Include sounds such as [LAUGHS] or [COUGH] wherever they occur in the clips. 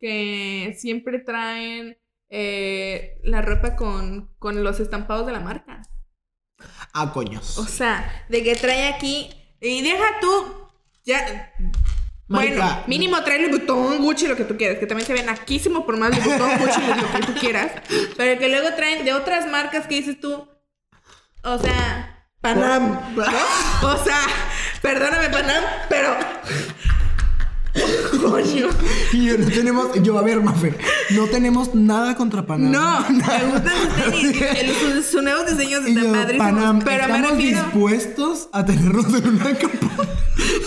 que siempre traen eh, la ropa con, con los estampados de la marca. Ah, coños. O sea, de que trae aquí. Y deja tú. Ya. Marica. Bueno, mínimo trae el botón Gucci, lo que tú quieras. Que también se ve naquísimo por más botón Gucci, lo que tú quieras. Pero que luego traen de otras marcas que dices tú. O sea, Panam. ¿no? O sea, perdóname, Panam, pero. Coño. Y yo no tenemos, yo a ver, Mafe, no tenemos nada contra Panam. No, me gustan sus tenis. el- sus, sus nuevos diseños están yo, padrísimos. Panam, pero me estamos refiero. dispuestos a tenernos en una capa.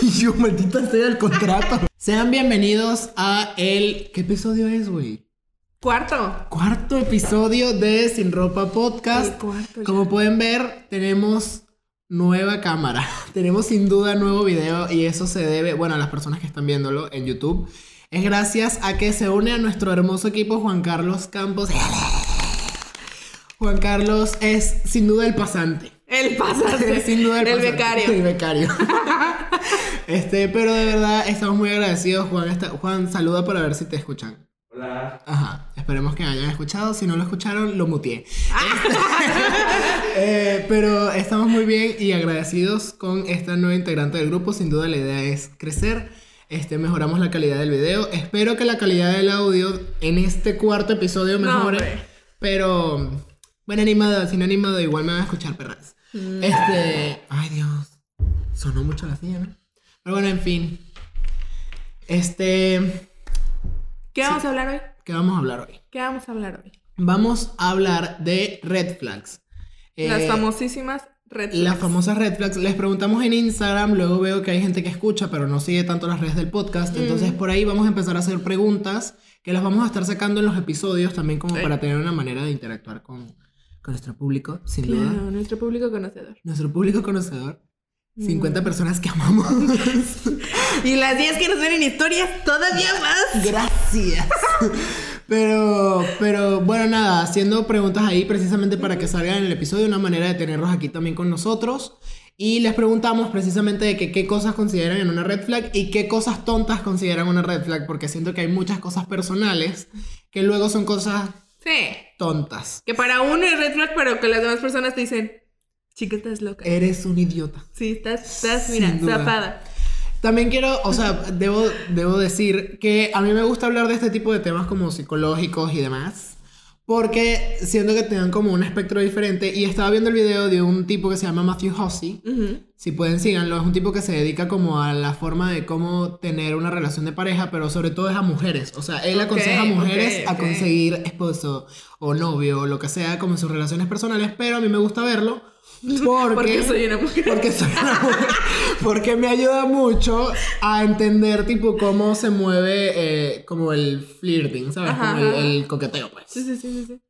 Y yo, maldita sea el contrato. Sean bienvenidos a el. ¿Qué episodio es, güey? Cuarto. Cuarto episodio de Sin Ropa Podcast. El cuarto ya. Como pueden ver, tenemos nueva cámara. [LAUGHS] Tenemos sin duda nuevo video y eso se debe, bueno, a las personas que están viéndolo en YouTube. Es gracias a que se une a nuestro hermoso equipo Juan Carlos Campos. [LAUGHS] Juan Carlos es sin duda el pasante. El pasante. Sin duda el, el pasante. becario. El becario. [LAUGHS] este, pero de verdad estamos muy agradecidos. Juan, está- Juan, saluda para ver si te escuchan. Hola. Ajá, esperemos que hayan escuchado. Si no lo escucharon, lo muteé. Este, [LAUGHS] eh, pero estamos muy bien y agradecidos con esta nueva integrante del grupo. Sin duda la idea es crecer. Este, mejoramos la calidad del video. Espero que la calidad del audio en este cuarto episodio mejore. pero, bueno, animado, sin animado, igual me van a escuchar, perras. Mm. Este, ay Dios, sonó mucho la silla, ¿no? Pero bueno, en fin. Este, ¿Qué vamos a hablar hoy? ¿qué vamos a hablar hoy? ¿Qué vamos a hablar hoy? Vamos a hablar de red flags. Las Eh, famosísimas red Las flags. famosas red flags. Les preguntamos en Instagram, luego veo que hay gente que escucha, pero no sigue tanto las redes del podcast. Mm. Entonces por ahí vamos a empezar a hacer preguntas que las vamos a estar sacando en los episodios también como Sí. para tener una manera de interactuar con, con nuestro público, sin duda. Claro, nuestro público conocedor. Nuestro público conocedor. Mm. 50 personas que amamos. [LAUGHS] Y las 10 que nos ven en historias, todavía más. Gracias. Pero, pero bueno, nada, haciendo preguntas ahí precisamente para que salgan en el episodio, una manera de tenerlos aquí también con nosotros. Y les preguntamos precisamente de que qué cosas consideran en una red flag y qué cosas tontas consideran una red flag, porque siento que hay muchas cosas personales que luego son cosas Sí. tontas. Que para uno es red flag, pero que las demás personas te dicen, chica, estás loca. Eres un idiota. Sí, estás, estás mira, duda. zafada. También quiero, o sea, debo, debo decir que a mí me gusta hablar de este tipo de temas como psicológicos y demás. Porque siento que tengan como un espectro diferente. Y estaba viendo el video de un tipo que se llama Matthew Hussey. Si pueden, síganlo. Es un tipo que se dedica como a la forma de cómo tener una relación de pareja, pero sobre todo es a mujeres. O sea, él Ok, aconseja a mujeres a conseguir esposo o novio o lo que sea, como en sus relaciones personales. Pero a mí me gusta verlo porque... Porque soy una mujer. Porque soy una mujer. Porque me ayuda mucho a entender, tipo, cómo se mueve eh, como el flirting, ¿sabes? Ajá, como el, coqueteo, pues. Sí, sí, sí, sí.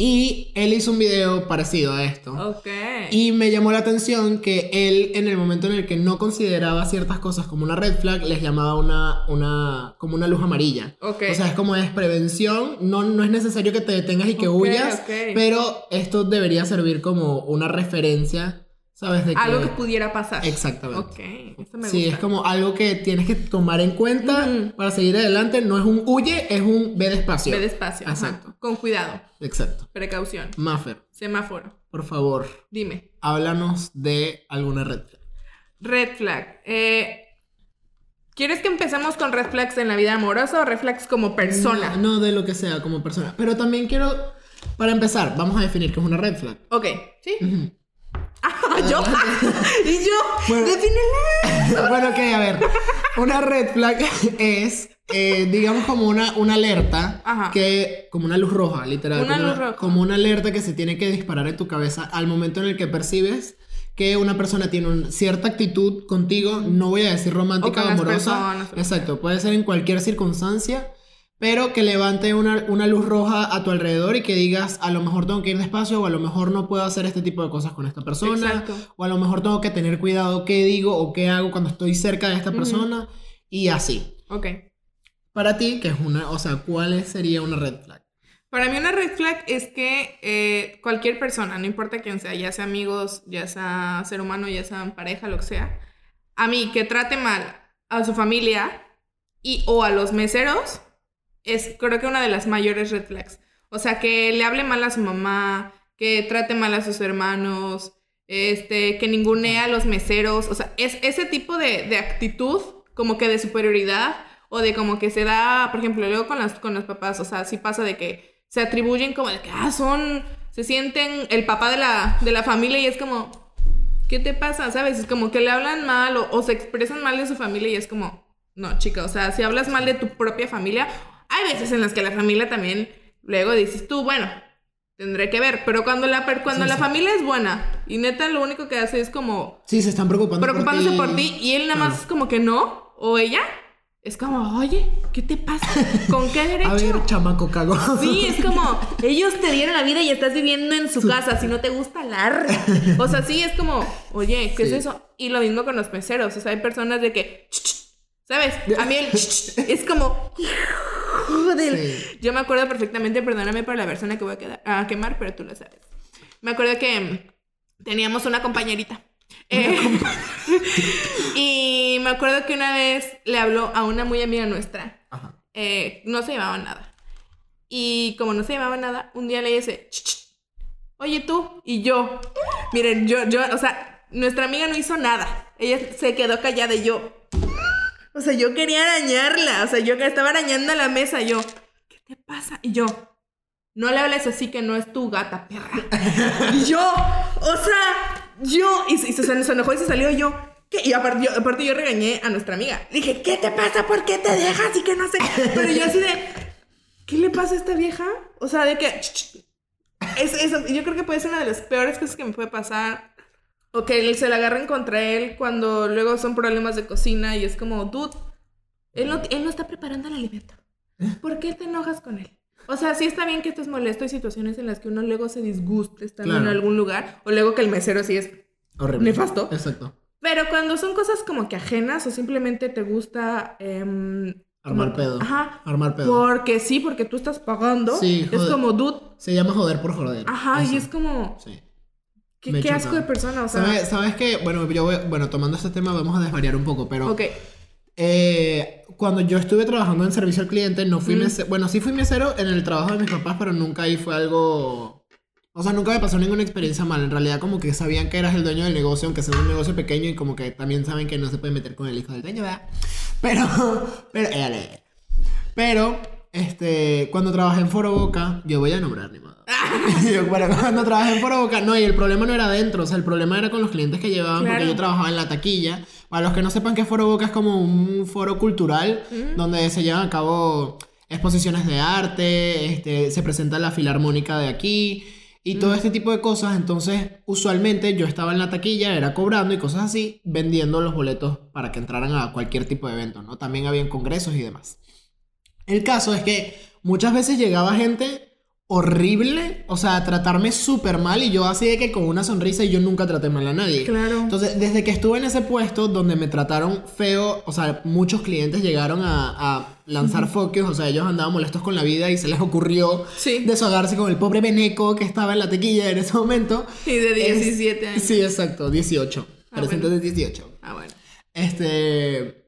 Y él hizo un video parecido a esto. Ok. Y me llamó la atención que él, en el momento en el que no consideraba ciertas cosas como una red flag, les llamaba una, una, como una luz amarilla. Ok. O sea, es como es prevención, no, no es necesario que te detengas y que huyas, ok. pero esto debería servir como una referencia, ¿sabes? De. Algo que pudiera pasar. Exactamente. Ok, esto me Sí, gusta. es como algo que tienes que tomar en cuenta para seguir adelante. No es un huye, es un ve despacio. Ve despacio. ajá. Exacto. Con cuidado. Exacto. Precaución. Maffer, Semáforo. por favor, Dime. háblanos de alguna red flag. Red flag. Eh, ¿Quieres que empecemos con red flags en la vida amorosa o red flags como persona? No, no de lo que sea como persona. Pero también quiero, para empezar, vamos a definir qué es una red flag. Ok. ¿Sí? Ah, yo. [LAUGHS] y yo. Bueno. Defínela. [LAUGHS] bueno, ok, a ver. Una red flag es, eh, digamos, como una, una alerta Ajá. que, como una luz roja, literal. Una como, luz roja. como una alerta que se tiene que disparar en tu cabeza al momento en el que percibes que una persona tiene un- cierta actitud contigo, no voy a decir romántica O amorosa. personas, Exacto, puede ser en cualquier circunstancia. Pero que levante una, una luz roja a tu alrededor y que digas, a lo mejor tengo que ir despacio o a lo mejor no puedo hacer este tipo de cosas con esta persona. Exacto. O a lo mejor tengo que tener cuidado qué digo o qué hago cuando estoy cerca de esta persona. Y así. Ok. Para ti, que es una, o sea, ¿cuál sería una red flag? Para mí una red flag es que eh, cualquier persona, no importa quién sea, ya sea amigos, ya sea ser humano, ya sea pareja, lo que sea, a mí que trate mal a su familia y o a los meseros, es creo que una de las mayores red flags. O sea, que le hable mal a su mamá, que trate mal a sus hermanos, este, que ningunea a los meseros. O sea, es ese tipo de, de actitud como que de superioridad o de como que se da, por ejemplo, luego con, las, con los papás, o sea, sí pasa de que se atribuyen como de que, ah, son, se sienten el papá de la, de la familia y es como, ¿qué te pasa? ¿Sabes? Es como que le hablan mal o, o se expresan mal de su familia y es como, no, chica, o sea, si hablas mal de tu propia familia, hay veces en las que la familia también, luego dices tú, bueno, tendré que ver, pero cuando la, cuando Sí, la sí. familia es buena y neta lo único que hace es como Sí, se están preocupando preocupándose por por ti. ti y él nada Claro. más es como que no, o ella, es como, oye, ¿qué te pasa? ¿Con qué derecho? [LAUGHS] A ver, chamaco cago. Sí, es [LAUGHS] como, ellos te dieron la vida y estás viviendo en su casa, si no te gusta, larga. O sea, sí, es como, oye, ¿qué Sí. es eso? Y lo mismo con los meseros, o sea, hay personas de que, ¿sabes? [LAUGHS] A mí el es como, [LAUGHS] Sí. Yo me acuerdo perfectamente, perdóname por la persona que voy a, quedar- a quemar, pero tú lo sabes. Me acuerdo que mm, teníamos una compañerita. Eh, [LAUGHS] y me acuerdo que una vez le habló a una muy amiga nuestra Ajá. eh, no se llevaba nada. Y como no se llevaba nada, un día le dice, "Ch, ch, oye tú y yo. Miren, yo, yo, o sea, nuestra amiga no hizo nada. Ella se quedó callada y yo. O sea, yo quería arañarla. O sea, yo que estaba arañando la mesa. Yo, ¿qué te pasa? Y yo, no le hables así que no es tu gata, perra. [LAUGHS] y yo, o sea, yo, y, se- y se, se enojó y se salió y yo. ¿qué? Y aparte yo, aparte yo regañé a nuestra amiga. Le dije, ¿qué te pasa? ¿Por qué te dejas? Y que no sé. Pero yo así de, ¿qué le pasa a esta vieja? O sea, de que. Es, eso, yo creo que puede ser una de las peores cosas que me puede pasar. O que se la agarren contra él cuando luego son problemas de cocina y es como, dude, él no, él no está preparando el alimento. ¿Por qué te enojas con él? O sea, sí está bien que estés molesto. Hay situaciones en las que uno luego se disguste estando en algún lugar. O luego que el mesero sí es Horrible. Nefasto. Exacto. pero cuando son cosas como que ajenas o simplemente te gusta... em, Armar como- pedo. Ajá. Armar pedo. Porque sí, porque tú estás pagando. Sí, es joder. como, dude. Se llama joder por joder. Ajá, Eso. y es como... Sí. Qué, qué asco de persona, o sea... ¿Sabes, ¿Sabes qué? Bueno, yo voy- bueno, tomando este tema vamos a desvariar un poco, pero Ok. eh, cuando yo estuve trabajando en servicio al cliente, no fui Mm. mesero, bueno, sí fui mesero en el trabajo de mis papás, pero nunca ahí fue algo, o sea, nunca me pasó ninguna experiencia mala, en realidad como que sabían que eras el dueño del negocio, aunque sea un negocio pequeño y como que también saben que no se puede meter con el hijo del dueño, ¿verdad? Pero, [LAUGHS] pero, eh, eh, pero, este, cuando trabajé en Foro Boca, yo voy a nombrar ni modo. [LAUGHS] Yo, bueno, cuando trabajé en Foro Boca, no, y el problema no era adentro, o sea, el problema era con los clientes que llevaban, porque yo trabajaba en la taquilla. Para los que no sepan que Foro Boca es como un foro cultural donde se llevan a cabo exposiciones de arte, este, se presenta la filarmónica de aquí y todo este tipo de cosas. Entonces, usualmente yo estaba en la taquilla, era cobrando y cosas así, vendiendo los boletos para que entraran a cualquier tipo de evento, ¿no? También habían congresos y demás. El caso es que muchas veces llegaba gente horrible, o sea, a tratarme súper mal y yo así de que con una sonrisa y yo nunca traté mal a nadie. Claro. Entonces, desde que estuve en ese puesto donde me trataron feo, o sea, muchos clientes llegaron a, a lanzar focus, o sea, ellos andaban molestos con la vida y se les ocurrió Sí. deshogarse con el pobre Beneco que estaba en la tequilla en ese momento. Y de Es- 17 años. Sí, exacto, 18. Ah, Presente bueno. de 18. Ah, bueno. Este.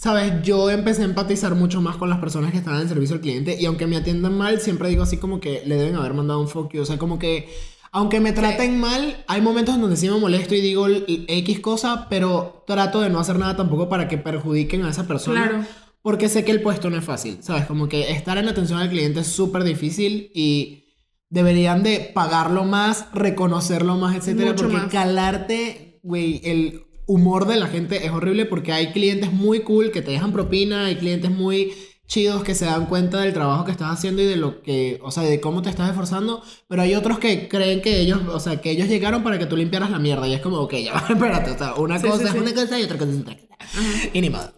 Sabes, yo empecé a empatizar mucho más con las personas que estaban en servicio al cliente y aunque me atiendan mal, siempre digo así como que le deben haber mandado un fuck you. O sea, como que aunque me traten mal, hay momentos en donde sí me molesto y digo X cosa, pero trato de no hacer nada tampoco para que perjudiquen a esa persona. Claro. Porque sé que el puesto no es fácil, ¿sabes? Como que estar en atención al cliente es súper difícil y deberían de pagarlo más, reconocerlo más, etcétera, Mucho porque más. calarte, güey, el humor de la gente es horrible porque hay clientes muy cool que te dejan propina, hay clientes muy chidos que se dan cuenta del trabajo que estás haciendo y de lo que, o sea, de cómo te estás esforzando, pero hay otros que creen que ellos, o sea, que ellos llegaron para que tú limpiaras la mierda y es como, ok, ya [LAUGHS] espérate, o sea, una Sí, cosa sí, es sí. una cosa y otra cosa es otra cosa. Y ni modo.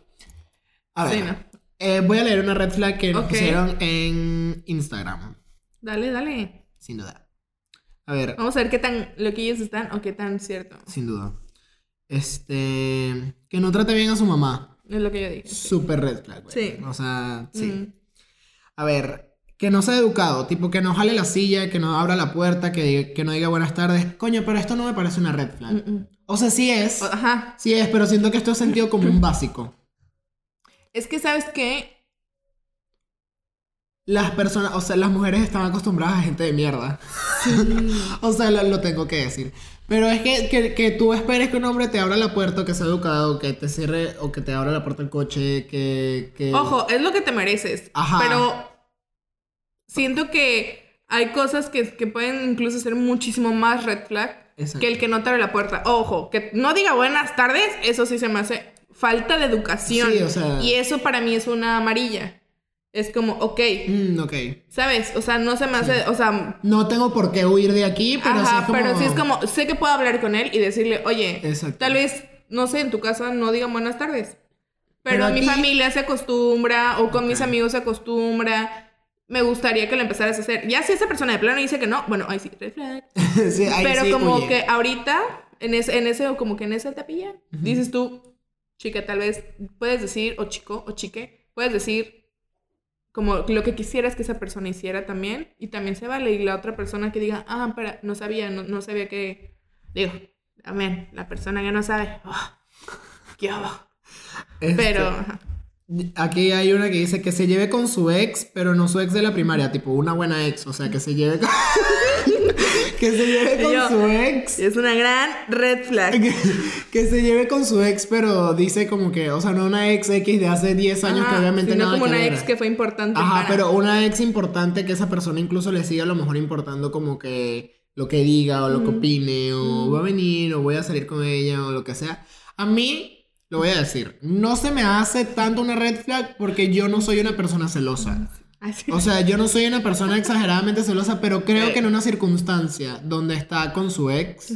A ver, no. eh, voy a leer una red flag que nos Ok. pusieron en Instagram, Dale, dale. sin duda. A ver, Vamos a ver qué tan loquillos están o qué tan cierto. sin duda. Este, que no trate bien a su mamá. Es lo que yo dije. sí. Super red flag, güey. Sí. O sea, sí. Mm. A ver, que no sea educado, tipo que no jale la silla, que no abra la puerta, que, diga- que no diga buenas tardes. Coño, pero esto no me parece una red flag. Mm, mm. O sea, sí es. Ajá. Sí es, pero siento que esto es sentido como un básico. Es que, ¿sabes qué? las personas, o sea, las mujeres están acostumbradas a gente de mierda. [LAUGHS] o sea, lo, lo tengo que decir. Pero es que, que, que tú esperes que un hombre te abra la puerta, que sea educado, que te cierre o que te abra la puerta del coche, que... que... Ojo, es lo que te mereces. Ajá. Pero siento que hay cosas que, que pueden incluso ser muchísimo más red flag Exacto. que el que no te abre la puerta. Ojo, que no diga buenas tardes, eso sí se me hace falta de educación. Sí, o sea- Y eso para mí es una amarilla. Es como, ok, Mm, ok. ¿sabes? O sea, no se me hace, o sea, No tengo por qué huir de aquí, pero sí Ajá, es como... pero sí es como, sé que puedo hablar con él y decirle, oye, Exacto. tal vez, no sé, en tu casa no digan buenas tardes. Pero, Pero mi familia se acostumbra o con mis amigos se acostumbra. Me gustaría que lo empezaras a hacer. Ya si esa persona de plano dice que no, bueno, ahí sí. [LAUGHS] Sí, ahí Pero sí, como huye. que ahorita, en ese, en ese, como que en esa tapilla, dices tú, chica, tal vez puedes decir, o chico, o chique, puedes decir como lo que quisieras que esa persona hiciera también, y también se vale. Y la otra persona que diga, ah, espera, no sabía, no, no sabía que. Digo, amén, la persona que no sabe, oh, qué. Este, Pero. Aquí hay una que dice que se lleve con su ex, pero no su ex de la primaria, tipo una buena ex, o sea, que se lleve con... [LAUGHS] que se lleve [LAUGHS] con Yo- su ex. es una gran red flag. Que, que se lleve con su ex, pero dice como que, o sea, no una ex X de hace 10 años que Ajá, obviamente sino nada como que una ver. ex que fue importante. Ajá, para- pero una ex importante que esa persona incluso le siga a lo mejor importando como que lo que diga o lo que Mm. opine o Mm. va a venir o voy a salir con ella o lo que sea. A mí, lo voy a decir, no se me hace tanto una red flag porque yo no soy una persona celosa. O sea, yo no soy una persona exageradamente celosa, pero creo Ok. que en una circunstancia donde está con su ex,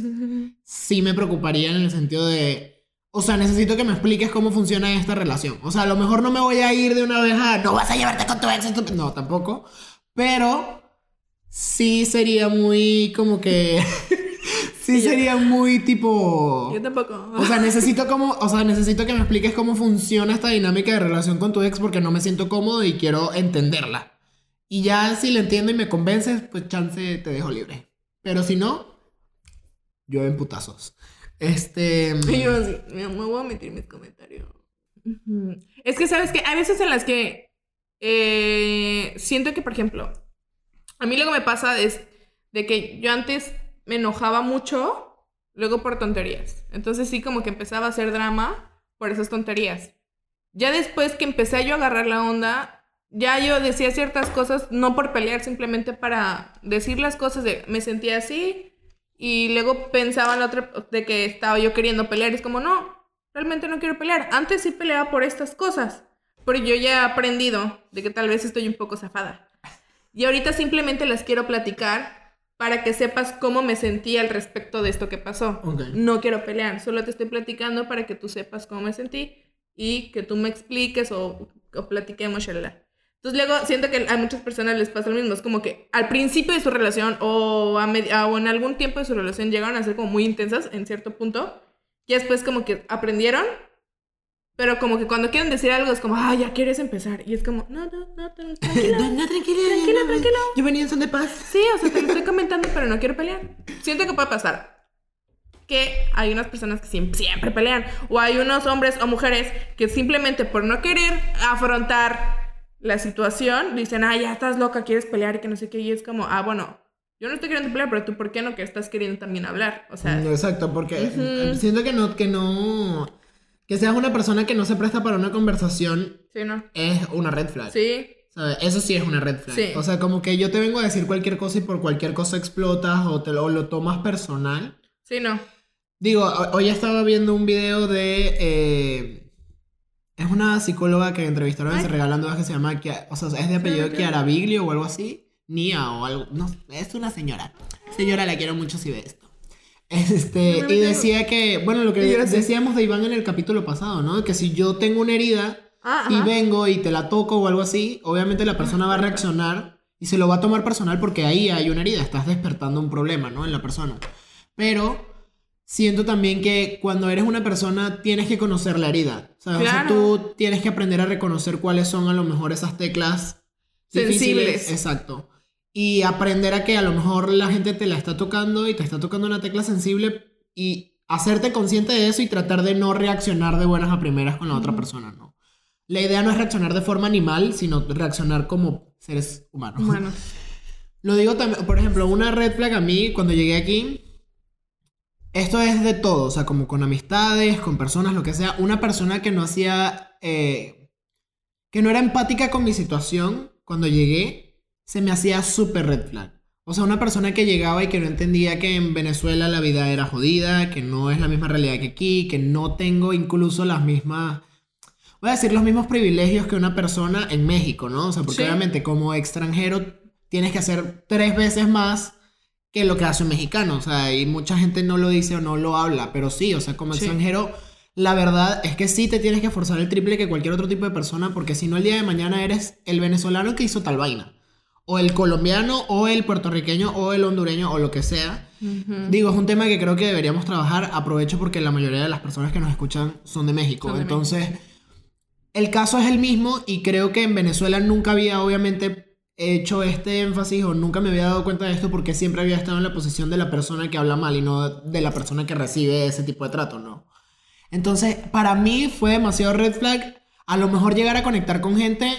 sí me preocuparía en el sentido de, o sea, necesito que me expliques cómo funciona esta relación. O sea, a lo mejor no me voy a ir de una vez a, no vas a llevarte con tu ex. estu-". No, tampoco. Pero sí sería muy como que, [LAUGHS] sí yo- sería muy tipo... Yo tampoco. O sea, necesito como, o sea, necesito que me expliques cómo funciona esta dinámica de relación con tu ex porque no me siento cómodo y quiero entenderla. Y ya si la entiendo y me convences, pues chance te dejo libre. Pero si no, yo en putazos. Este. Y [LAUGHS] yo así, me voy a meter mis comentarios. Es que, ¿sabes que Hay veces en las que eh, siento que, por ejemplo, a mí lo que me pasa es de que yo antes me enojaba mucho, luego por tonterías. Entonces sí, como que empezaba a hacer drama por esas tonterías. Ya después que empecé yo a agarrar la onda, ya yo decía ciertas cosas, no por pelear, simplemente para decir las cosas de me sentía así, y luego pensaba en la otra de que estaba yo queriendo pelear. Es como, no, realmente no quiero pelear. Antes sí peleaba por estas cosas. Pero yo ya he aprendido de que tal vez estoy un poco zafada. Y ahorita simplemente las quiero platicar para que sepas cómo me sentí al respecto de esto que pasó. Ok. No quiero pelear, solo te estoy platicando para que tú sepas cómo me sentí y que tú me expliques o, o platiquemos, shalala. Entonces luego siento que a muchas personas les pasa lo mismo. Es como que al principio de su relación o, a o en algún tiempo de su relación llegaron a ser como muy intensas en cierto punto. Y después como que aprendieron. Pero como que cuando quieren decir algo es como, ah, ya quieres empezar. Y es como, no, no, no, tran- tranquila. [LAUGHS] No, no, tranquila, Tranquila, no, tranquila. Yo venía en son de paz. Sí, o sea, te lo estoy comentando, pero no quiero pelear. Siento que puede pasar. Que hay unas personas que siempre, siempre pelean. O hay unos hombres o mujeres que simplemente por no querer afrontar la situación, dicen, ah, ya estás loca, quieres pelear y que no sé qué. Y es como, ah, bueno, yo no estoy queriendo pelear, pero tú, ¿por qué no? Que estás queriendo también hablar. O sea, No, exacto, porque Ujú. eh, siento que no, que no. Que seas una persona que no se presta para una conversación sí, ¿no? es una red flag. Sí, ¿Sabes? Eso sí es una red flag. Sí. O sea, como que yo te vengo a decir cualquier cosa y por cualquier cosa explotas o te lo, tomas personal. sí, no. Digo, ho- hoy estaba viendo un video de. eh, es una psicóloga que entrevistaron en Ay. Se Regalan Dudas que se llama. O sea, es de apellido. Chiara Biglio o algo así. Nia o algo. No, es una señora. Señora, la quiero mucho si ve esto. Este, No y tengo- decía que. Bueno, lo que decíamos de Iván en el capítulo pasado, ¿no? Que si yo tengo una herida Ah, y vengo y te la toco o algo así, obviamente la persona va a reaccionar y se lo va a tomar personal porque ahí hay una herida, estás despertando un problema, ¿no? En la persona. Pero siento también que cuando eres una persona tienes que conocer la herida, ¿sabes? O sea, Claro. tú tienes que aprender a reconocer cuáles son a lo mejor esas teclas difíciles. Sensibles. Exacto. Y aprender a que a lo mejor la gente te la está tocando y te está tocando una tecla sensible y hacerte consciente de eso y tratar de no reaccionar de buenas a primeras con la otra persona, ¿no? la idea no es reaccionar de forma animal, sino reaccionar como seres humanos. Humanos. [LAUGHS] Lo digo también, por ejemplo, una red flag a mí cuando llegué aquí. Esto es de todo, o sea, como con amistades, con personas, lo que sea. Una persona que no hacía. eh, que no era empática con mi situación cuando llegué, se me hacía súper red flag. O sea, una persona que llegaba y que no entendía que en Venezuela la vida era jodida, que no es la misma realidad que aquí, que no tengo incluso las mismas. Voy a decir los mismos privilegios que una persona en México, ¿no? O sea, porque Sí. obviamente como extranjero tienes que hacer tres veces más que lo que hace un mexicano. O sea, y mucha gente no lo dice o no lo habla, pero sí, o sea, como Sí. extranjero, la verdad es que sí te tienes que esforzar el triple que cualquier otro tipo de persona, porque si no el día de mañana eres el venezolano que hizo tal vaina. O el colombiano, o el puertorriqueño, o el hondureño, o lo que sea. Ujú. Digo, es un tema que creo que deberíamos trabajar. Aprovecho porque la mayoría de las personas que nos escuchan son de México. Son de Entonces, el caso es el mismo y creo que en Venezuela nunca había obviamente hecho este énfasis o nunca me había dado cuenta de esto porque siempre había estado en la posición de la persona que habla mal y no de la persona que recibe ese tipo de trato, ¿no? Entonces, para mí fue demasiado red flag a lo mejor llegar a conectar con gente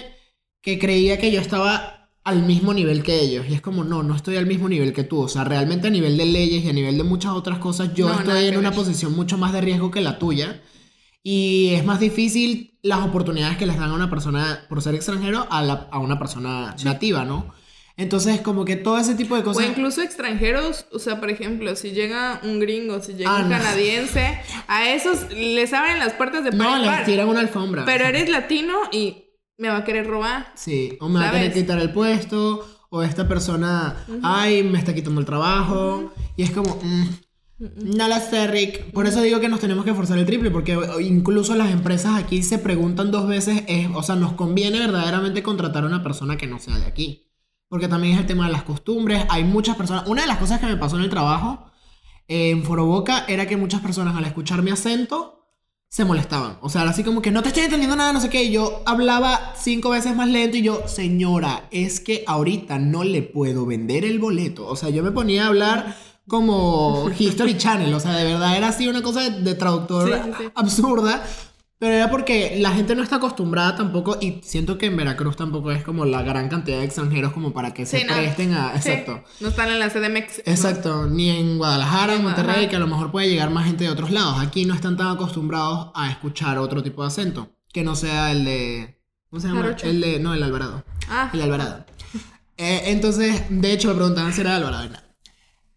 que creía que yo estaba al mismo nivel que ellos. Y es como, no, no estoy al mismo nivel que tú. O sea, realmente a nivel de leyes y a nivel de muchas otras cosas, yo No, estoy en una ver. posición mucho más de riesgo que la tuya. Y es más difícil las oportunidades que les dan a una persona por ser extranjero a, la- a una persona nativa, ¿no? Entonces, como que todo ese tipo de O cosas... incluso extranjeros, o sea, por ejemplo, si llega un gringo, si llega Ah, un no. canadiense, a esos les abren las puertas de par no, en les tiran una alfombra. Pero eres latino y me va a querer robar. Sí, o me va a querer quitar el puesto, o esta persona, ay, me está quitando el trabajo. Y es como, mm, no lo sé, Rick. Por eso digo que nos tenemos que forzar el triple, porque incluso las empresas aquí se preguntan dos veces, es, o sea, nos conviene verdaderamente contratar a una persona que no sea de aquí. Porque también es el tema de las costumbres. Hay muchas personas. Una de las cosas que me pasó en el trabajo eh, en Foroboca era que muchas personas al escuchar mi acento se molestaban. O sea, así como que no te estoy entendiendo nada, no sé qué. Y yo hablaba cinco veces más lento y yo, señora, es que ahorita no le puedo vender el boleto. O sea, yo me ponía a hablar como History Channel. O sea, de verdad era así una cosa de, de traductor Sí, sí, sí. absurda. Pero era porque la gente no está acostumbrada tampoco y siento que en Veracruz tampoco es como la gran cantidad de extranjeros como para que se Sí, no. presten a... Sí, Exacto. No están en la CDMX. Exacto, ni en Guadalajara, en Monterrey, que a lo mejor puede llegar más gente de otros lados. Aquí no están tan acostumbrados a escuchar otro tipo de acento, que no sea el de... ¿Cómo se llama? Jarocho. El de... No, el Alvarado. Ah, El Alvarado. [LAUGHS] Eh, entonces, de hecho, me preguntaban si era Alvarado. nada.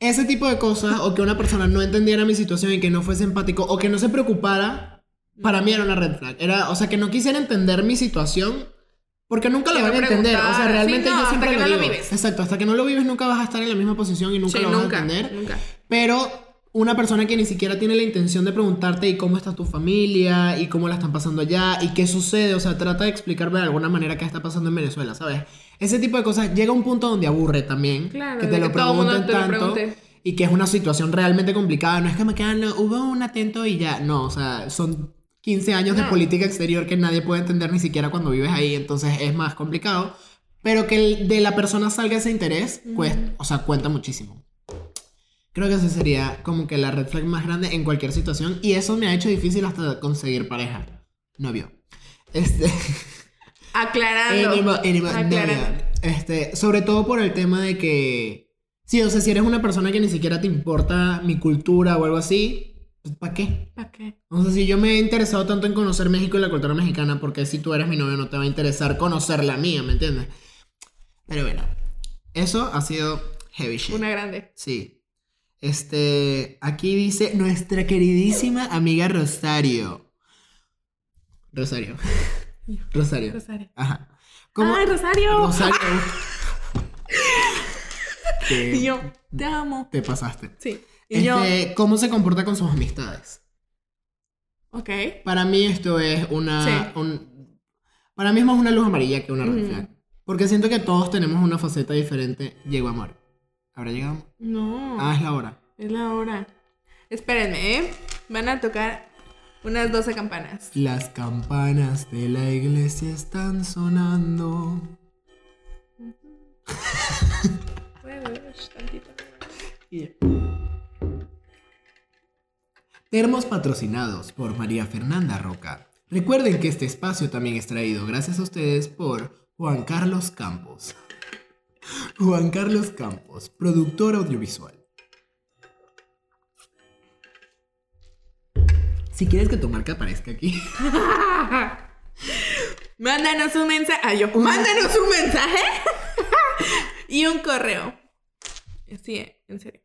Ese tipo de cosas, o que una persona no entendiera mi situación y que no fuese empático, o que no se preocupara, para mí era una red flag. Era, o sea, que no quisiera entender mi situación, porque nunca la van a entender. O sea, realmente Sí, no, yo hasta siempre que lo no lo digo. vives. Exacto, hasta que no lo vives nunca vas a estar en la misma posición y nunca sí, lo vas nunca, a entender. nunca. Pero una persona que ni siquiera tiene la intención de preguntarte y cómo está tu familia y cómo la están pasando allá y qué sucede, o sea, trata de explicarme de alguna manera qué está pasando en Venezuela, ¿sabes? Ese tipo de cosas llega a un punto donde aburre también, Claro, que te lo pregunten te lo tanto pregunte. y que es una situación realmente complicada, no es que me quedan, hubo un atento y ya, no, o sea, son 15 años de política exterior que nadie puede entender ni siquiera cuando vives ahí, entonces es más complicado, pero que de la persona salga ese interés, pues, o sea, cuenta muchísimo. Creo que ese sería como que la red flag más grande en cualquier situación. Y eso me ha hecho difícil hasta conseguir pareja. Novio. Este. [LAUGHS] Aclarando. Novia. Este. Sobre todo por el tema de que. Sí, o sea, si eres una persona que ni siquiera te importa mi cultura o algo así, pues ¿para qué? ¿Para qué? O sea, si yo me he interesado tanto en conocer México y la cultura mexicana, porque si tú eres mi novio no te va a interesar conocer la mía, ¿me entiendes? Pero bueno, eso ha sido heavy shit. Una grande. Sí. Este, aquí dice nuestra queridísima amiga Rosario. Rosario. [LAUGHS] Rosario. Rosario. Ajá. ¿Cómo? ¡Ay, Rosario! Rosario. [LAUGHS] Te- yo, te amo. te pasaste. Sí. Y yo, Este, ¿cómo se comporta con sus amistades? ok. Para mí esto es una Sí. un- para mí es más una luz amarilla que una red flag. Porque siento que todos tenemos una faceta diferente. Llegó amor. ¿Habrá llegado? No. Ah, es la hora. Es la hora. Espérenme, ¿eh? Van a tocar unas 12 campanas. Las campanas de la iglesia están sonando. [LAUGHS] Termos patrocinados por María Fernanda Roca. Recuerden que este espacio también es traído gracias a ustedes por Juan Carlos Campos. Juan Carlos Campos, productor audiovisual. Si quieres que tu marca aparezca aquí. [LAUGHS] Mándanos un mensaje. Yo. Mándanos un mensaje. [LAUGHS] y un correo. Sí, en serio.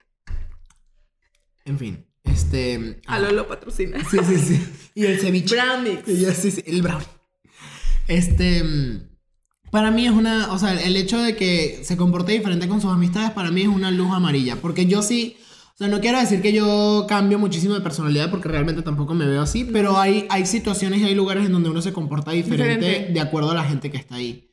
En fin, este. A Lolo patrocina. Sí, sí, sí. Y el ceviche. Brown mix. Y ya, sí, sí, el brownie. Este. Para mí es una. O sea, el hecho de que se comporte diferente con sus amistades, para mí es una luz amarilla. Porque yo sí. O sea, no quiero decir que yo cambio muchísimo de personalidad porque realmente tampoco me veo así, pero hay, hay situaciones y hay lugares en donde uno se comporta diferente, Diferente. de acuerdo a la gente que está ahí.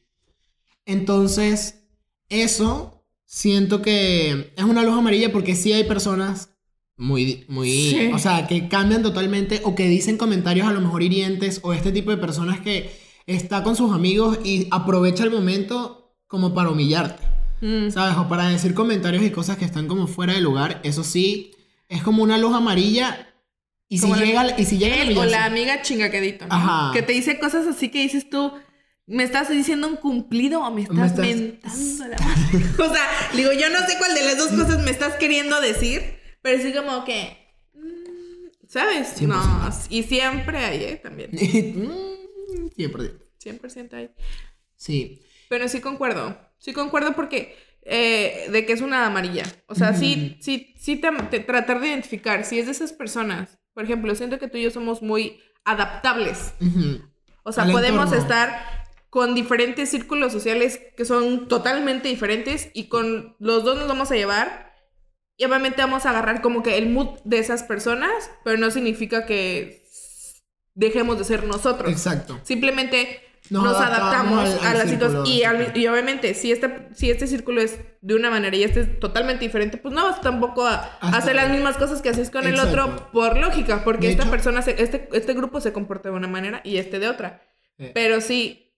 Entonces, eso siento que es una luz amarilla porque sí hay personas muy, muy, Sí. o sea, que cambian totalmente o que dicen comentarios a lo mejor hirientes o este tipo de personas que está con sus amigos y aprovecha el momento como para humillarte. Mm. ¿Sabes? O para decir comentarios y cosas que están como fuera de lugar. Eso sí, es como una luz amarilla. Y si Como la- llega, y si llega Él la o la amiga chingaquedito. ¿no? Ajá. Que te dice cosas así que dices tú. ¿Me estás diciendo un cumplido o me estás, Me estás- mentando la? [LAUGHS] O sea, digo, yo no sé cuál de las dos [LAUGHS] cosas me estás queriendo decir, pero sí como que. mm, ¿Sabes? 100%. No, y siempre hay, ¿eh? También. [LAUGHS] Mm, 100%. 100% hay. Sí. Pero sí concuerdo. Sí concuerdo porque. eh, de que es una amarilla. O sea, sí, sí, sí te- te- tratar de identificar si es de esas personas. Por ejemplo, siento que tú y yo somos muy adaptables. O sea, Al podemos entorno. estar con diferentes círculos sociales que son totalmente diferentes y con los dos nos vamos a llevar. Y obviamente vamos a agarrar como que el mood de esas personas, pero no significa que dejemos de ser nosotros. Exacto. Simplemente Nos nos, adaptamos a al la situación. Y, obviamente, si este, si este círculo es de una manera y este es totalmente diferente, pues no vas tampoco a Hasta- hacer las mismas cosas que haces con el otro por lógica, porque De esta hecho- persona, se- este, este grupo se comporta de una manera y este de otra. Eh, Pero sí,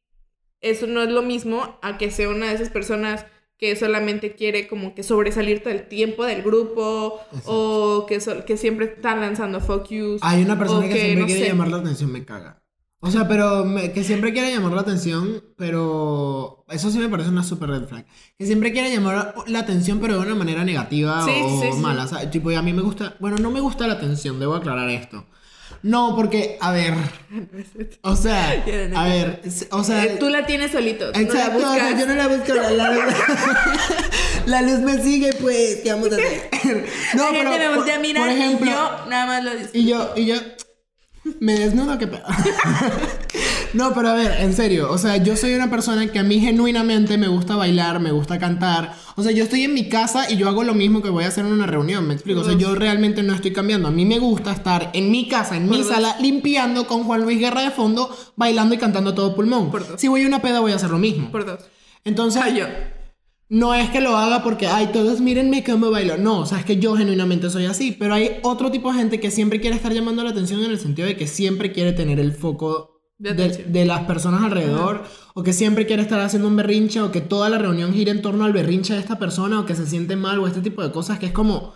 eso no es lo mismo a que sea una de esas personas que solamente quiere como que sobresalir todo el tiempo del grupo o que, sol- que siempre están lanzando focus. Hay una persona que, siempre no quiere sé. llamar la atención, me caga. O sea, pero me- que siempre quiere llamar la atención, pero eso sí me parece una super red flag. Que siempre quiere llamar la atención, pero de una manera negativa Sí, o sí, sí. mala. O sea, tipo, a mí me gusta, bueno, no me gusta la atención, debo aclarar esto. No, porque, a ver, o sea, [LAUGHS] no, a no. ver, o sea, Eh, tú la tienes solito. Exacto, no la buscas. yo no la busco, la, la, [LAUGHS] la luz me sigue, pues, ¿qué vamos a hacer? [LAUGHS] No, la gente pero, me voltea a mirar ejemplo, y yo nada más lo disfruto. y yo, y yo, me desnudo, qué pedo. No, pero a ver, en serio, o sea, yo soy una persona que a mí genuinamente me gusta bailar, me gusta cantar. O sea, yo estoy en mi casa y yo hago lo mismo que voy a hacer en una reunión, me explico. O sea, yo realmente no estoy cambiando. A mí me gusta estar en mi casa, en mi sala, limpiando con Juan Luis Guerra de fondo, bailando y cantando todo pulmón. Si voy a una peda, voy a hacer lo mismo. Por dos. Entonces, Ay, yo. no es que lo haga porque, ay, todos mírenme cómo bailo. No, o sea, es que yo genuinamente soy así. Pero hay otro tipo de gente que siempre quiere estar llamando la atención en el sentido de que siempre quiere tener el foco De las personas alrededor. O que siempre quiere estar haciendo un berrinche. O que toda la reunión gira en torno al berrinche de esta persona. O que se siente mal. O este tipo de cosas que es como...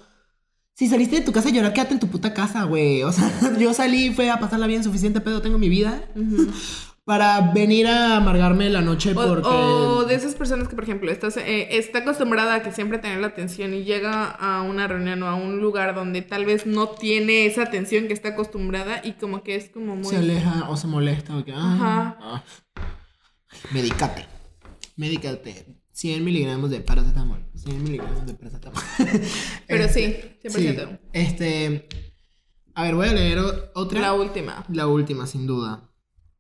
Si saliste de tu casa a llorar, quédate en tu puta casa, güey. O sea, [LAUGHS] yo salí, fue a pasarla bien, suficiente pedo tengo en mi vida. [LAUGHS] Para venir a amargarme la noche porque... o de esas personas que, por ejemplo, estás, eh, está acostumbrada a que siempre tener la atención y llega a una reunión o a un lugar donde tal vez no tiene esa atención que está acostumbrada y como que es como muy... se aleja o se molesta o que ah, Ajá. ah. medicate medicate 100 miligramos de paracetamol 100 miligramos de paracetamol [LAUGHS] Pero Este, sí, 100%. sí, este a ver voy a leer otra La última. La última sin duda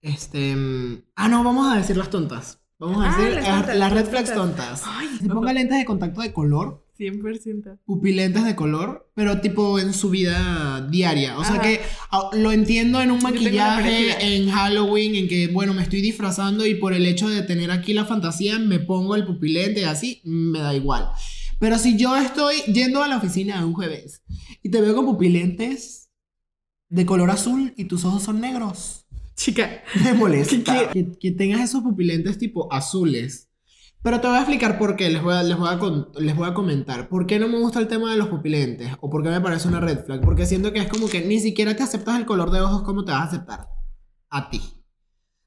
este mm, ah no vamos a decir las tontas vamos a Ah, decir las tontas, las red flags tontas. Ay, se ponga lentes de contacto de color 100%. pupilentes de color, pero tipo en su vida diaria. O sea Ajá. que ah, lo entiendo en un maquillaje, en Halloween, en que, bueno, me estoy disfrazando y por el hecho de tener aquí la fantasía me pongo el pupilente y así, me da igual. Pero si yo estoy yendo a la oficina un jueves y te veo con pupilentes de color azul y tus ojos son negros, Chica. me molesta [LAUGHS] que, que tengas esos pupilentes tipo azules. Pero te voy a explicar por qué, les voy a, les, voy a con- les voy a comentar. ¿Por qué no me gusta el tema de los pupilentes? O por qué me parece una red flag. Porque siento que es como que ni siquiera te aceptas el color de ojos como te vas a aceptar. a ti.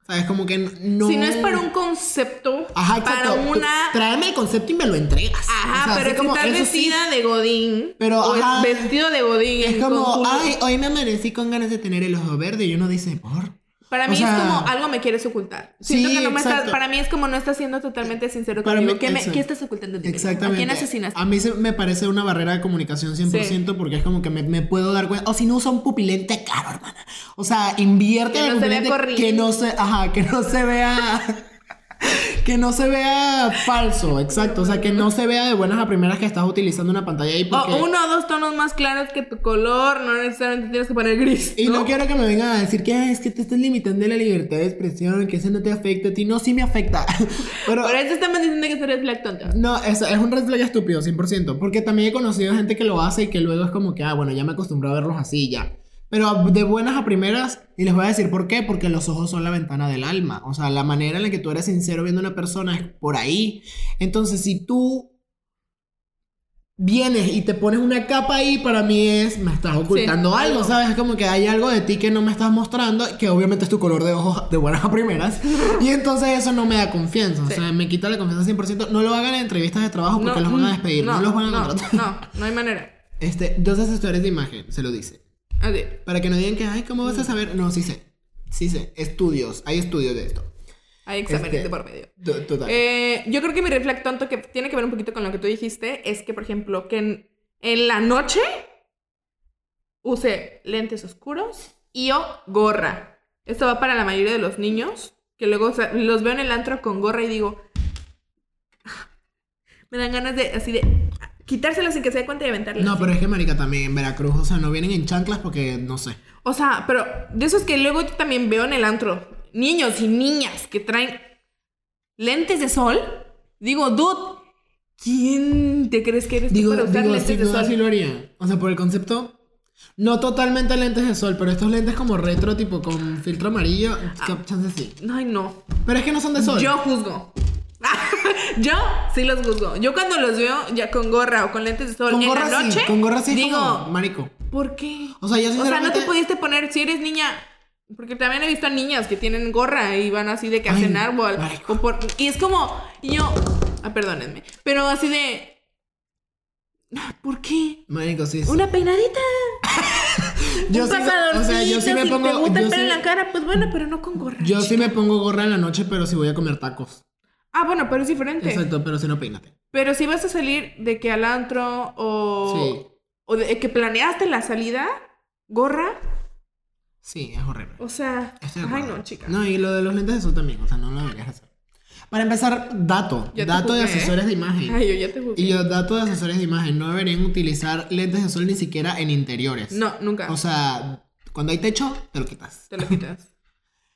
¿Sabes? Como que no. Si no es para un concepto, Ajá, para exacto. Una. Tráeme el concepto y me lo entregas. Ajá, O sea, pero si como, estás eso sí, vestida de Godín. Pero, o ajá. vestido de Godín. Es como, ay, hoy me amanecí con ganas de tener el ojo verde y uno dice, ¿por? Para o mí sea- es como algo me quieres ocultar. Siento Sí, que no me estás. Para mí es como no estás siendo totalmente sincero Para conmigo. mí- ¿Qué, me- exacto. qué estás ocultando de? Exactamente. ¿A quién asesinaste? A mí se me parece una barrera de comunicación 100% porque es como que me, me puedo dar cuenta. O si no usa un pupilente caro, hermana. O sea, invierte Que en el no se vea que no se, ajá, que no se vea. [LAUGHS] Que no se vea falso, exacto. O sea, que no se vea de buenas a primeras que estás utilizando una pantalla ahí porque... O uno o dos tonos más claros que tu color, no necesariamente tienes que poner gris. Y no, quiero que me vengan a decir que "Ay, es que te estás limitando la libertad de expresión, que eso no te afecta a ti. No, sí me afecta. [LAUGHS] Pero Por eso estamos diciendo que eres black tonto. No, es, es un red flag estúpido, 100%. Porque también he conocido gente que lo hace y que luego es como que, ah, bueno, ya me acostumbré a verlos así ya. Pero de buenas a primeras, y les voy a decir por qué, porque los ojos son la ventana del alma. O sea, la manera en la que tú eres sincero viendo a una persona es por ahí. Entonces, si tú vienes y te pones una capa ahí, para mí es, me estás ocultando Sí, algo. ¿sabes? Es como que hay algo de ti que no me estás mostrando, que obviamente es tu color de ojos de buenas a primeras. y entonces eso no me da confianza, o Sí. sea, me quita la confianza 100%. No lo hagan en entrevistas de trabajo porque los van a despedir, no, los van a no, contratar. No, no hay manera. Este, dos asesores de imagen, se lo dice. Para que no digan que, ay, ¿cómo vas a saber? No, sí sé. Sí sé. Estudios, hay estudios de esto. Hay exámenes Este, de por medio. To- Total. Eh, yo creo que mi reflex tonto, que tiene que ver un poquito con lo que tú dijiste, es que, por ejemplo, que en, en la noche use lentes oscuros y o gorra. Esto va para la mayoría de los niños, que luego o sea, los veo en el antro con gorra y digo, [LAUGHS] me dan ganas de, así de, quitárselas sin que se dé cuenta y aventarlas. no, pero es que, marica, también en Veracruz, o sea, no vienen en chanclas porque, no sé. O sea, pero de esos que luego yo también veo en el antro, niños y niñas que traen lentes de sol, digo, dude, ¿quién te crees que eres tú Digo, para usar digo, lentes de sol? sí lo haría. O sea, por el concepto... No totalmente lentes de sol, pero estos lentes como retro, tipo con filtro amarillo, que chance sí. Ay, no. Pero es que no son de sol. Yo juzgo. [LAUGHS] yo sí los juzgo. Yo cuando los veo ya con gorra o con lentes de sol con en gorra la noche, sí, con gorra sí digo, como, marico. ¿por qué? O sea, yo O sea, no sinceramente... te pudiste poner, si eres niña, porque también he visto a niñas que tienen gorra y van así de que Ay, hacen árbol. marico. o por- y es como, y yo, ah, perdónenme, pero así de, ¿por qué? Marico, sí. sí. Una peinadita, [LAUGHS] Yo un sí, o sea, yo sí me si pongo... te gusta el pelo en la cara, pues bueno, pero no con gorra. Yo sí me pongo gorra en la noche, pero si voy a comer tacos. Ah, bueno, pero es diferente. Exacto, pero si no, peínate. Pero si vas a salir de que al antro o, Sí. o de que planeaste la salida, gorra, Sí, es horrible. o sea, ay no, chica. No, y lo de los lentes de sol también, o sea, no lo deberías hacer. Para empezar, dato. Ya dato de ¿eh? asesores de imagen. Ay, yo ya te juzgué. Y yo, dato de asesores de imagen, no deberían utilizar lentes de sol ni siquiera en interiores. No, nunca. O sea, cuando hay techo, te lo quitas. te lo quitas. [LAUGHS]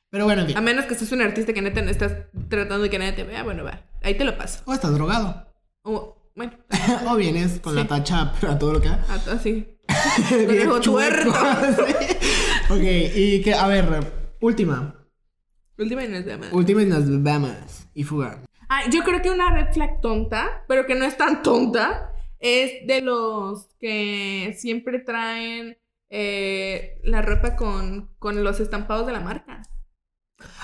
Pero bueno, en fin. A menos que seas un artista que neta estás tratando de que nadie te vea, bueno, va. Ahí te lo paso. O estás drogado. O, bueno, [LAUGHS] o vienes con Sí. la tacha a todo lo que da. a- así. [LAUGHS] Chueco. [LAUGHS] tuerto. Ok, y que, a ver, última. Última y nos vemos. Última en las Bahamas y fuga. Ah, yo creo que una red flag tonta, pero que no es tan tonta, es de los que siempre traen eh, la ropa con, con los estampados de la marca.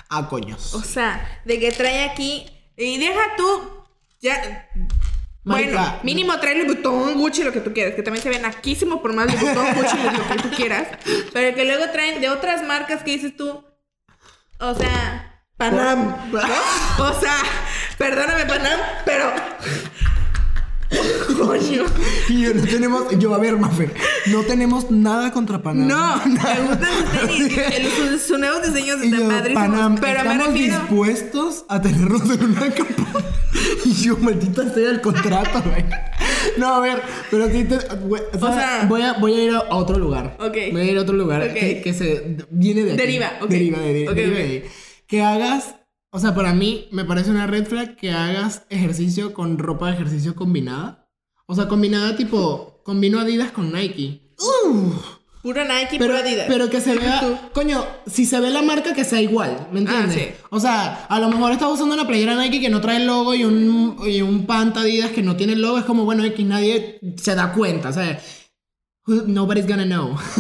Ah, coños. O sea, de que trae aquí. Y deja tú. Ya. Marica. Bueno, mínimo trae el botón Gucci, lo que tú quieras. Que también se ve naquísimo por más el botón Gucci, lo que tú quieras. Pero que luego traen de otras marcas que dices tú. O sea, Panam. ¿no? O sea, perdóname, Panam, pero. Coño. Y yo no tenemos, yo a ver, Mafer, no tenemos nada contra Panam. No, me gustan sus tenis. el- sus, sus nuevos diseños están yo. Panam, pero me estamos refiero. dispuestos a tenerlos en una capa. Y yo, maldita sea el contrato, güey. No, a ver, pero sí te. güey, o sea, O sea- voy, a, voy a ir a otro lugar. Ok. Voy a ir a otro lugar Ok. que, que se viene de aquí. Deriva, ok. Deriva de, Ok, deriva de ahí. Que hagas. O sea, para mí me parece una red flag que hagas ejercicio con ropa de ejercicio combinada. O sea, combinada tipo. Combino Adidas con Nike. ¡Uh! Puro Nike, Pero, puro Adidas. pero que se vea, [LAUGHS] coño, si se ve la marca que sea igual, ¿me entiendes? Ah, sí. O sea, a lo mejor estás usando una playera Nike que no trae el logo y un, y un pant Adidas que no tiene el logo, es como, bueno, X nadie se da cuenta, o sea, nobody's gonna know. [LAUGHS]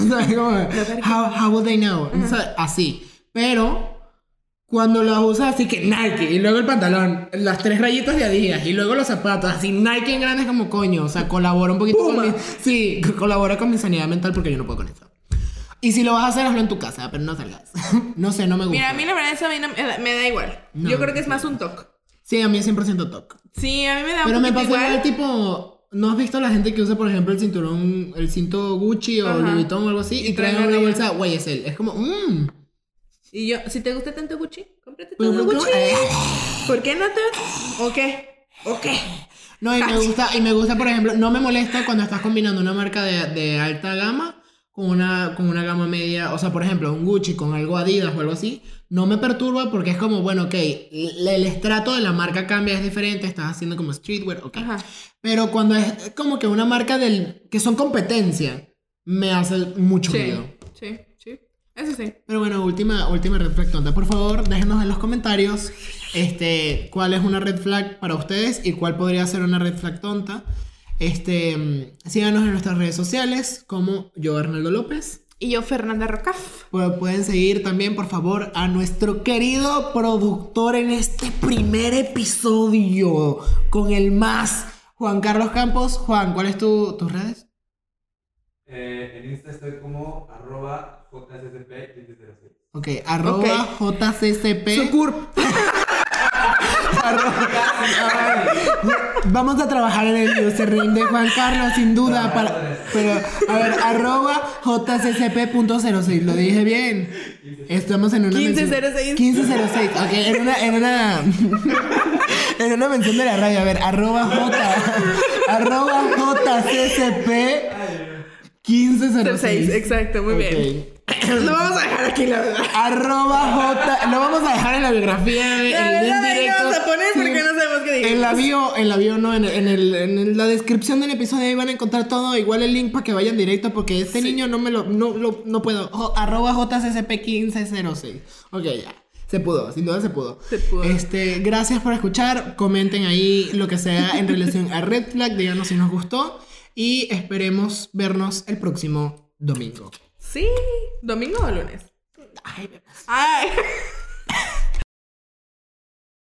How, how will they know? O sea, así. Pero cuando los usas así que Nike y luego el pantalón, las tres rayitas de Adidas y luego los zapatos, así Nike en grandes como coño, o sea, colabora un poquito con mi, sí, [LAUGHS] colabora con mi sanidad mental porque yo no puedo con eso. Y si lo vas a hacer, hazlo en tu casa, pero no salgas. [LAUGHS] no sé, no me gusta. Mira, a mí la verdad eso a mí no- me, da, me igual. No. Yo creo que es más un toque. Sí, a mí es 100% toc. Sí, a mí me da Pero un me poquito pasa igual. tipo, ¿no has visto la gente que usa, por ejemplo, el cinturón, el cinto Gucci o Ajá. Louis Vuitton o algo así y, Y traen traen una bolsa YSL? Es como, mmm. Y yo, si te gusta tanto Gucci, cómprate pero, Gucci. eh. ¿Por qué no te...? ¿O qué? ¿O qué? No, y me gusta, y me gusta, por ejemplo, no me molesta cuando estás combinando una marca de, de alta gama con una, con una gama media. O sea, por ejemplo, un Gucci con algo Adidas o algo así. No me perturba porque es como, bueno, ok, el, el estrato de la marca cambia, es diferente, estás haciendo como streetwear, ok. Ajá. Pero cuando es como que una marca del que son competencia, me hace mucho Sí, ruido. Eso sí. Pero bueno, última, última red flag tonta. Por favor, déjenos en los comentarios este, cuál es una red flag para ustedes y cuál podría ser una red flag tonta. Este, síganos en nuestras redes sociales como yo, Arnaldo López. Y yo, Fernanda Rocaf. Pu- Pueden seguir también, por favor, a nuestro querido productor en este primer episodio con el más, Juan Carlos Campos. Juan, ¿cuál es tu, tus redes? Eh, en Insta estoy como arroba jssp1506. Ok, arroba JCCP. Su curp. [LAUGHS] Vamos a trabajar en el username de Juan Carlos, sin duda. Para, pero, a ver, arroba jccp.06. Lo dije bien. Estamos en una. 1506. 1506. Ok, en una. En una, [LAUGHS] en una mención de la radio. A ver, arroba j. Arroba jccp. 1506. 6, exacto, muy bien. Lo vamos a dejar aquí, la verdad. Arroba J. Lo vamos a dejar en la biografía. En La el link verdad, ahí directo. vamos a poner Sí. porque no sabemos qué diga. En la bio, en la bio no, en, en el, en la descripción del episodio ahí van a encontrar todo, igual el link para que vayan directo porque este niño no me lo, no, lo- no puedo. Jo- arroba JCCP1506. Ok, ya. Se pudo, sin duda se pudo. Se pudo. Este, gracias por escuchar. Comenten ahí lo que sea en relación a Red Flag. Díganos si nos gustó. Y esperemos vernos el próximo domingo. Sí. ¿Domingo o lunes? Ay. Ay. [LAUGHS]